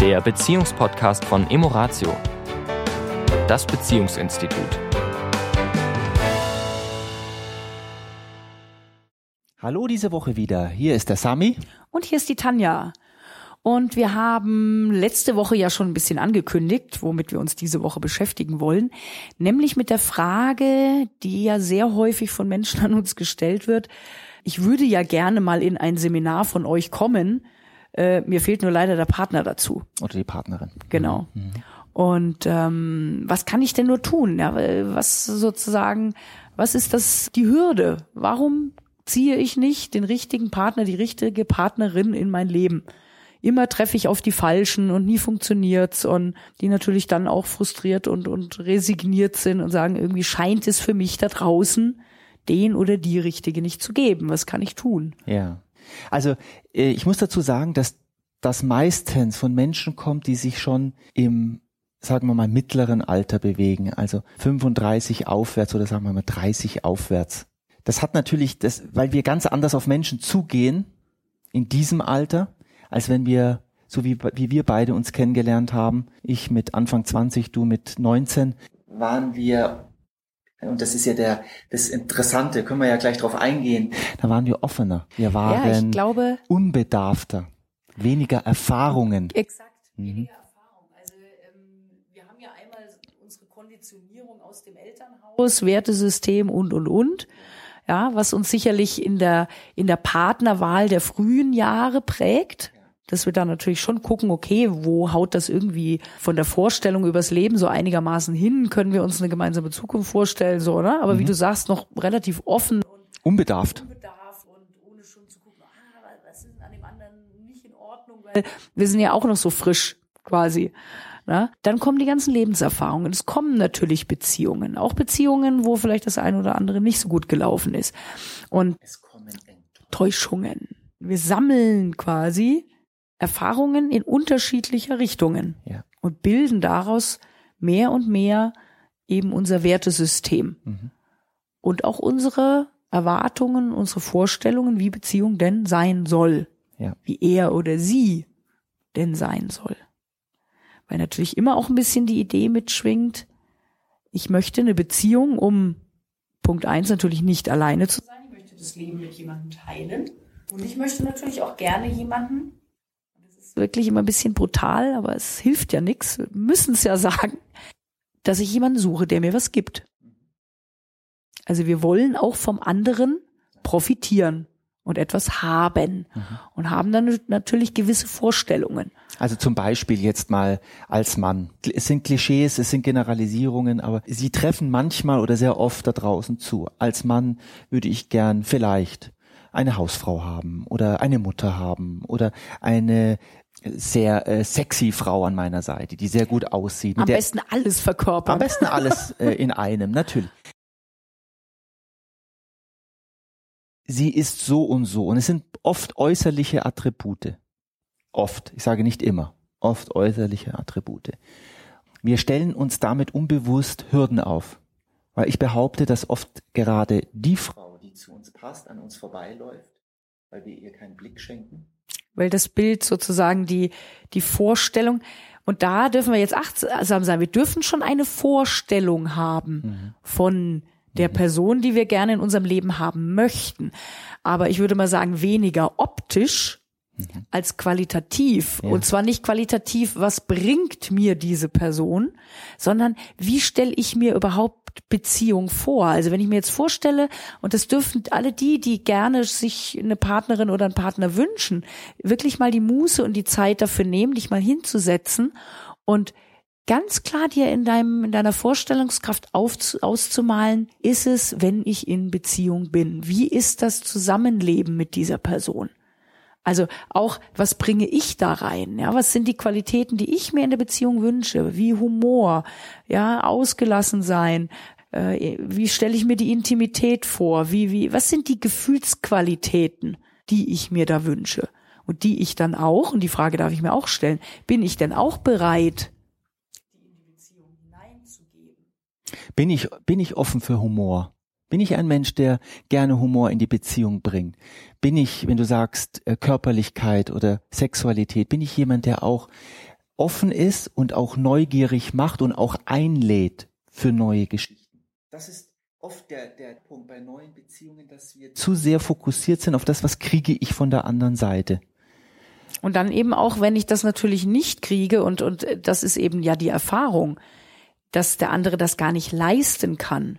der Beziehungspodcast von Emoratio, das Beziehungsinstitut. Hallo diese Woche wieder. Hier ist der Sami. Und hier ist die Tanja. Und wir haben letzte Woche ja schon ein bisschen angekündigt, womit wir uns diese Woche beschäftigen wollen, nämlich mit der Frage, die ja sehr häufig von Menschen an uns gestellt wird. Ich würde ja gerne mal in ein Seminar von euch kommen. Äh, mir fehlt nur leider der Partner dazu. Oder die Partnerin. Genau. Mhm. Und ähm, was kann ich denn nur tun? Ja, was sozusagen, was ist das die Hürde? Warum ziehe ich nicht den richtigen Partner, die richtige Partnerin in mein Leben? immer treffe ich auf die Falschen und nie funktioniert's und die natürlich dann auch frustriert und, und resigniert sind und sagen, irgendwie scheint es für mich da draußen den oder die Richtige nicht zu geben. Was kann ich tun? Ja. Also äh, ich muss dazu sagen, dass das meistens von Menschen kommt, die sich schon im sagen wir mal mittleren Alter bewegen, also 35 aufwärts oder sagen wir mal 30 aufwärts. Das hat natürlich das, weil wir ganz anders auf Menschen zugehen in diesem Alter als wenn wir, so wie, wie wir beide uns kennengelernt haben, ich mit Anfang 20, du mit 19, waren wir und das ist ja der, das Interessante, können wir ja gleich drauf eingehen. Da waren wir offener. Wir waren ja, ich glaube, unbedarfter, weniger Erfahrungen. Exakt, mhm. weniger Erfahrung. Also ähm, wir haben ja einmal unsere Konditionierung aus dem Elternhaus, Wertesystem und und und ja, was uns sicherlich in der in der Partnerwahl der frühen Jahre prägt dass wir da natürlich schon gucken, okay, wo haut das irgendwie von der Vorstellung übers Leben so einigermaßen hin? Können wir uns eine gemeinsame Zukunft vorstellen, so, ne? Aber mhm. wie du sagst, noch relativ offen. Unbedarft. Unbedarft und ohne schon zu gucken, ah, was ist an dem anderen nicht in Ordnung? Weil wir sind ja auch noch so frisch quasi. Ne? Dann kommen die ganzen Lebenserfahrungen. Es kommen natürlich Beziehungen, auch Beziehungen, wo vielleicht das eine oder andere nicht so gut gelaufen ist. Und es kommen Enttäuschungen. Wir sammeln quasi Erfahrungen in unterschiedlicher Richtungen ja. und bilden daraus mehr und mehr eben unser Wertesystem mhm. und auch unsere Erwartungen, unsere Vorstellungen, wie Beziehung denn sein soll, ja. wie er oder sie denn sein soll. Weil natürlich immer auch ein bisschen die Idee mitschwingt, ich möchte eine Beziehung, um Punkt eins natürlich nicht alleine zu sein, ich möchte das Leben mit jemandem teilen und ich möchte natürlich auch gerne jemanden, wirklich immer ein bisschen brutal, aber es hilft ja nichts. Wir müssen es ja sagen, dass ich jemanden suche, der mir was gibt. Also wir wollen auch vom anderen profitieren und etwas haben mhm. und haben dann natürlich gewisse Vorstellungen. Also zum Beispiel jetzt mal als Mann. Es sind Klischees, es sind Generalisierungen, aber sie treffen manchmal oder sehr oft da draußen zu. Als Mann würde ich gern vielleicht eine Hausfrau haben oder eine Mutter haben oder eine sehr äh, sexy Frau an meiner Seite, die sehr gut aussieht. Am besten alles verkörpern. Am besten alles äh, in einem, natürlich. Sie ist so und so und es sind oft äußerliche Attribute. Oft, ich sage nicht immer, oft äußerliche Attribute. Wir stellen uns damit unbewusst Hürden auf, weil ich behaupte, dass oft gerade die Frau, zu uns passt, an uns vorbeiläuft, weil wir ihr keinen Blick schenken weil das Bild sozusagen die, die Vorstellung, und da dürfen wir jetzt achtsam sein, wir dürfen schon eine Vorstellung haben mhm. von der mhm. Person, die wir gerne in unserem Leben haben möchten. Aber ich würde mal sagen, weniger optisch mhm. als qualitativ. Ja. Und zwar nicht qualitativ, was bringt mir diese Person, sondern wie stelle ich mir überhaupt Beziehung vor. Also wenn ich mir jetzt vorstelle, und das dürfen alle die, die gerne sich eine Partnerin oder einen Partner wünschen, wirklich mal die Muße und die Zeit dafür nehmen, dich mal hinzusetzen und ganz klar dir in deinem, in deiner Vorstellungskraft auf, auszumalen, ist es, wenn ich in Beziehung bin? Wie ist das Zusammenleben mit dieser Person? Also auch, was bringe ich da rein? Ja, was sind die Qualitäten, die ich mir in der Beziehung wünsche? Wie Humor, ja, ausgelassen sein. Äh, wie stelle ich mir die Intimität vor? Wie, wie, was sind die Gefühlsqualitäten, die ich mir da wünsche? Und die ich dann auch, und die Frage darf ich mir auch stellen, bin ich denn auch bereit, die in die Beziehung hineinzugeben? Bin ich, bin ich offen für Humor? Bin ich ein Mensch, der gerne Humor in die Beziehung bringt? Bin ich, wenn du sagst äh, Körperlichkeit oder Sexualität, bin ich jemand, der auch offen ist und auch neugierig macht und auch einlädt für neue Geschichten. Das ist oft der, der Punkt bei neuen Beziehungen, dass wir zu sehr fokussiert sind auf das, was kriege ich von der anderen Seite. Und dann eben auch, wenn ich das natürlich nicht kriege und, und das ist eben ja die Erfahrung, dass der andere das gar nicht leisten kann.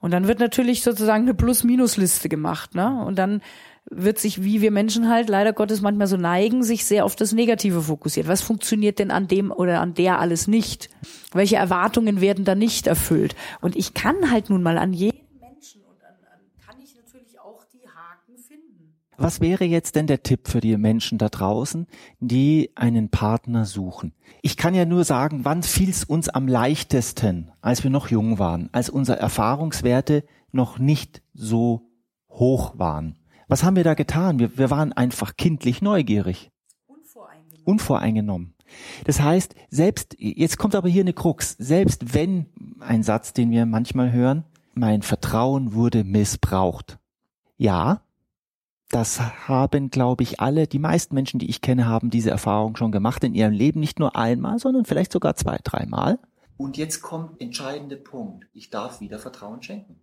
Und dann wird natürlich sozusagen eine Plus-Minus-Liste gemacht, ne? Und dann wird sich, wie wir Menschen halt leider Gottes manchmal so neigen, sich sehr auf das Negative fokussiert. Was funktioniert denn an dem oder an der alles nicht? Welche Erwartungen werden da nicht erfüllt? Und ich kann halt nun mal an jedem Menschen und an, an kann ich natürlich auch die Haken finden. Was wäre jetzt denn der Tipp für die Menschen da draußen, die einen Partner suchen? Ich kann ja nur sagen, wann fiel es uns am leichtesten, als wir noch jung waren, als unsere Erfahrungswerte noch nicht so hoch waren. Was haben wir da getan? Wir, wir waren einfach kindlich neugierig. Unvoreingenommen. Unvoreingenommen. Das heißt, selbst, jetzt kommt aber hier eine Krux, selbst wenn, ein Satz, den wir manchmal hören, mein Vertrauen wurde missbraucht. Ja, das haben, glaube ich, alle, die meisten Menschen, die ich kenne, haben diese Erfahrung schon gemacht in ihrem Leben, nicht nur einmal, sondern vielleicht sogar zwei, dreimal. Und jetzt kommt entscheidende Punkt. Ich darf wieder Vertrauen schenken.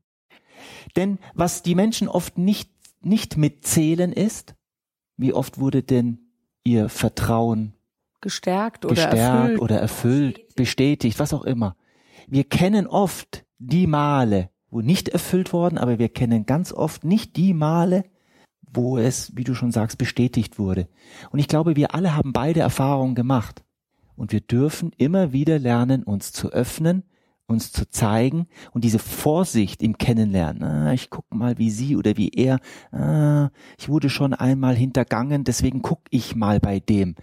Denn was die Menschen oft nicht nicht mitzählen ist? Wie oft wurde denn ihr Vertrauen gestärkt oder gestärkt erfüllt, oder erfüllt, bestätigt, was auch immer? Wir kennen oft die Male, wo nicht erfüllt worden, aber wir kennen ganz oft nicht die Male, wo es, wie du schon sagst, bestätigt wurde. Und ich glaube, wir alle haben beide Erfahrungen gemacht. Und wir dürfen immer wieder lernen, uns zu öffnen uns zu zeigen und diese Vorsicht im Kennenlernen. Ah, ich guck mal, wie sie oder wie er. Ah, ich wurde schon einmal hintergangen, deswegen guck ich mal bei dem.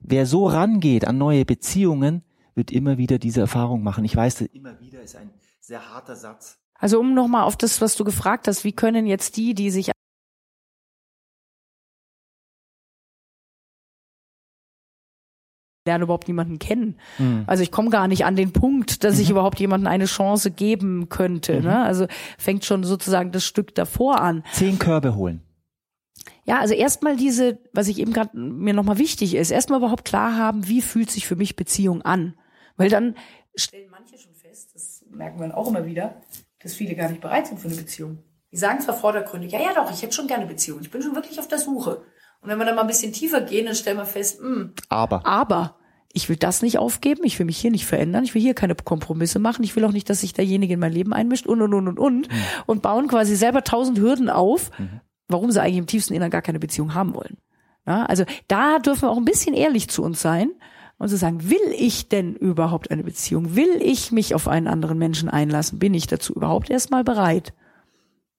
Wer so rangeht an neue Beziehungen, wird immer wieder diese Erfahrung machen. Ich weiß, immer wieder ist ein sehr harter Satz. Also um nochmal auf das, was du gefragt hast, wie können jetzt die, die sich lerne überhaupt niemanden kennen. Mhm. Also ich komme gar nicht an den Punkt, dass ich mhm. überhaupt jemanden eine Chance geben könnte. Mhm. Ne? Also fängt schon sozusagen das Stück davor an. Zehn Körbe holen. Ja, also erstmal diese, was ich eben gerade mir nochmal wichtig ist, erstmal überhaupt klar haben, wie fühlt sich für mich Beziehung an. Weil dann stellen manche schon fest, das merken wir auch immer wieder, dass viele gar nicht bereit sind für eine Beziehung. Die sagen zwar vordergründig, ja, ja doch, ich hätte schon gerne Beziehung, ich bin schon wirklich auf der Suche. Und wenn wir dann mal ein bisschen tiefer gehen, dann stellen wir fest, mh, hm, aber. Aber ich will das nicht aufgeben, ich will mich hier nicht verändern, ich will hier keine Kompromisse machen, ich will auch nicht, dass sich derjenige in mein Leben einmischt und und und und und mhm. und bauen quasi selber tausend Hürden auf, mhm. warum sie eigentlich im tiefsten Innern gar keine Beziehung haben wollen. Ja, also da dürfen wir auch ein bisschen ehrlich zu uns sein und zu sagen, will ich denn überhaupt eine Beziehung? Will ich mich auf einen anderen Menschen einlassen? Bin ich dazu überhaupt erstmal bereit?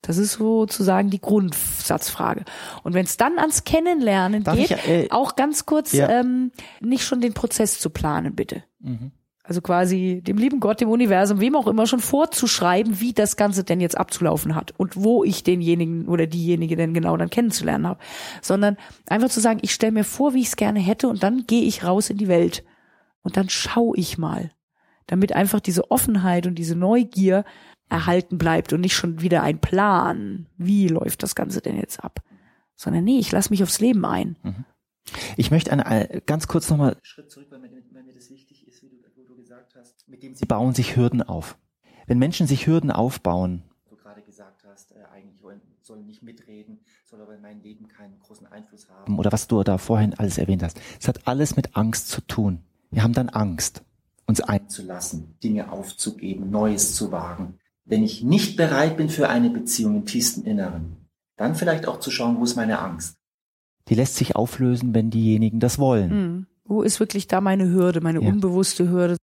Das ist sozusagen die Grundsatzfrage. Und wenn es dann ans Kennenlernen Darf geht, ich, äh, auch ganz kurz, ja. ähm, nicht schon den Prozess zu planen, bitte. Mhm. Also quasi dem lieben Gott, dem Universum, wem auch immer schon vorzuschreiben, wie das Ganze denn jetzt abzulaufen hat und wo ich denjenigen oder diejenige denn genau dann kennenzulernen habe. Sondern einfach zu sagen, ich stelle mir vor, wie ich es gerne hätte und dann gehe ich raus in die Welt. Und dann schaue ich mal. Damit einfach diese Offenheit und diese Neugier erhalten bleibt und nicht schon wieder ein Plan, wie läuft das Ganze denn jetzt ab, sondern nee, ich lasse mich aufs Leben ein. Mhm. Ich möchte eine, ganz kurz nochmal Schritt zurück, weil mir, weil mir das wichtig ist, wie du, wo du gesagt hast, mit dem sie bauen sich Hürden auf. Wenn Menschen sich Hürden aufbauen, du gerade gesagt hast, äh, eigentlich wollen, sollen nicht mitreden, soll aber in meinem Leben keinen großen Einfluss haben oder was du da vorhin alles erwähnt hast. Es hat alles mit Angst zu tun. Wir haben dann Angst, uns einzulassen, Dinge aufzugeben, Neues zu wagen wenn ich nicht bereit bin für eine Beziehung im tiefsten Inneren, dann vielleicht auch zu schauen, wo ist meine Angst. Die lässt sich auflösen, wenn diejenigen das wollen. Mhm. Wo ist wirklich da meine Hürde, meine ja. unbewusste Hürde?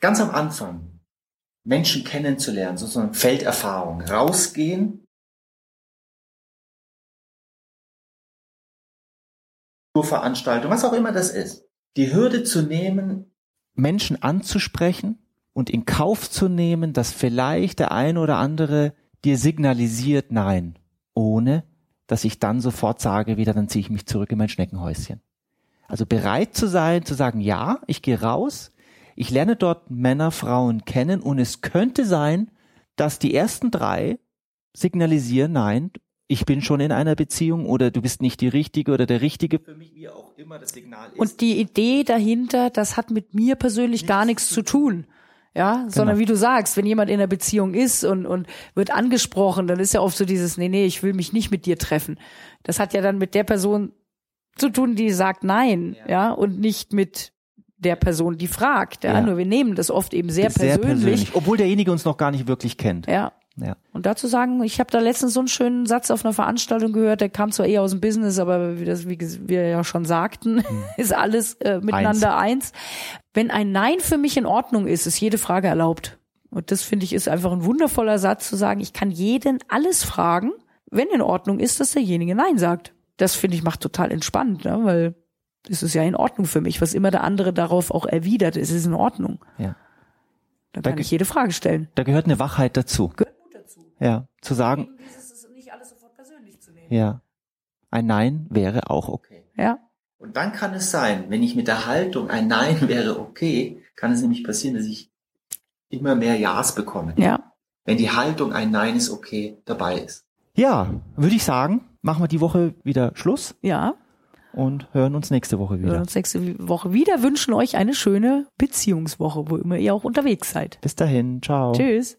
Ganz am Anfang Menschen kennenzulernen, sozusagen Felderfahrung, rausgehen, Veranstaltung, was auch immer das ist, die Hürde zu nehmen, Menschen anzusprechen und in Kauf zu nehmen, dass vielleicht der ein oder andere dir signalisiert Nein, ohne dass ich dann sofort sage, wieder dann ziehe ich mich zurück in mein Schneckenhäuschen. Also bereit zu sein, zu sagen, ja, ich gehe raus, ich lerne dort Männer, Frauen kennen und es könnte sein, dass die ersten drei signalisieren, nein, ich bin schon in einer Beziehung oder du bist nicht die Richtige oder der Richtige für mich, wie auch immer das Signal ist. Und die Idee dahinter, das hat mit mir persönlich gar nichts zu tun. Ja, sondern Genau. wie du sagst, wenn jemand in einer Beziehung ist und, und wird angesprochen, dann ist ja oft so dieses, nee, nee, ich will mich nicht mit dir treffen. Das hat ja dann mit der Person zu tun, die sagt nein, ja, und nicht mit der Person, die fragt. Ja, Ja. nur wir nehmen das oft eben sehr, sehr persönlich. persönlich, obwohl derjenige uns noch gar nicht wirklich kennt. Ja. Ja. Und dazu sagen, ich habe da letztens so einen schönen Satz auf einer Veranstaltung gehört, der kam zwar eher aus dem Business, aber wie, das, wie wir ja schon sagten, ist alles äh, miteinander eins. Wenn ein Nein für mich in Ordnung ist, ist jede Frage erlaubt. Und das finde ich ist einfach ein wundervoller Satz zu sagen, ich kann jeden alles fragen, wenn in Ordnung ist, dass derjenige Nein sagt. Das finde ich macht total entspannt, ne? weil es ist ja in Ordnung für mich, was immer der andere darauf auch erwidert, es ist in Ordnung. Ja. Da kann ge- ich jede Frage stellen. Da gehört eine Wachheit dazu. Dazu. Ja, zu sagen, Dieses ist nicht alles sofort persönlich zu nehmen. ja, ein Nein wäre auch okay. Ja. Und dann kann es sein, wenn ich mit der Haltung ein Nein wäre okay, kann es nämlich passieren, dass ich immer mehr Ja's bekomme. Ja. Wenn die Haltung ein Nein ist okay dabei ist. Ja, würde ich sagen, machen wir die Woche wieder Schluss Ja. und hören uns nächste Woche Wir hören wieder. uns nächste Woche wieder, wünschen euch eine schöne Beziehungswoche, wo immer ihr auch unterwegs seid. Bis dahin, ciao. Tschüss.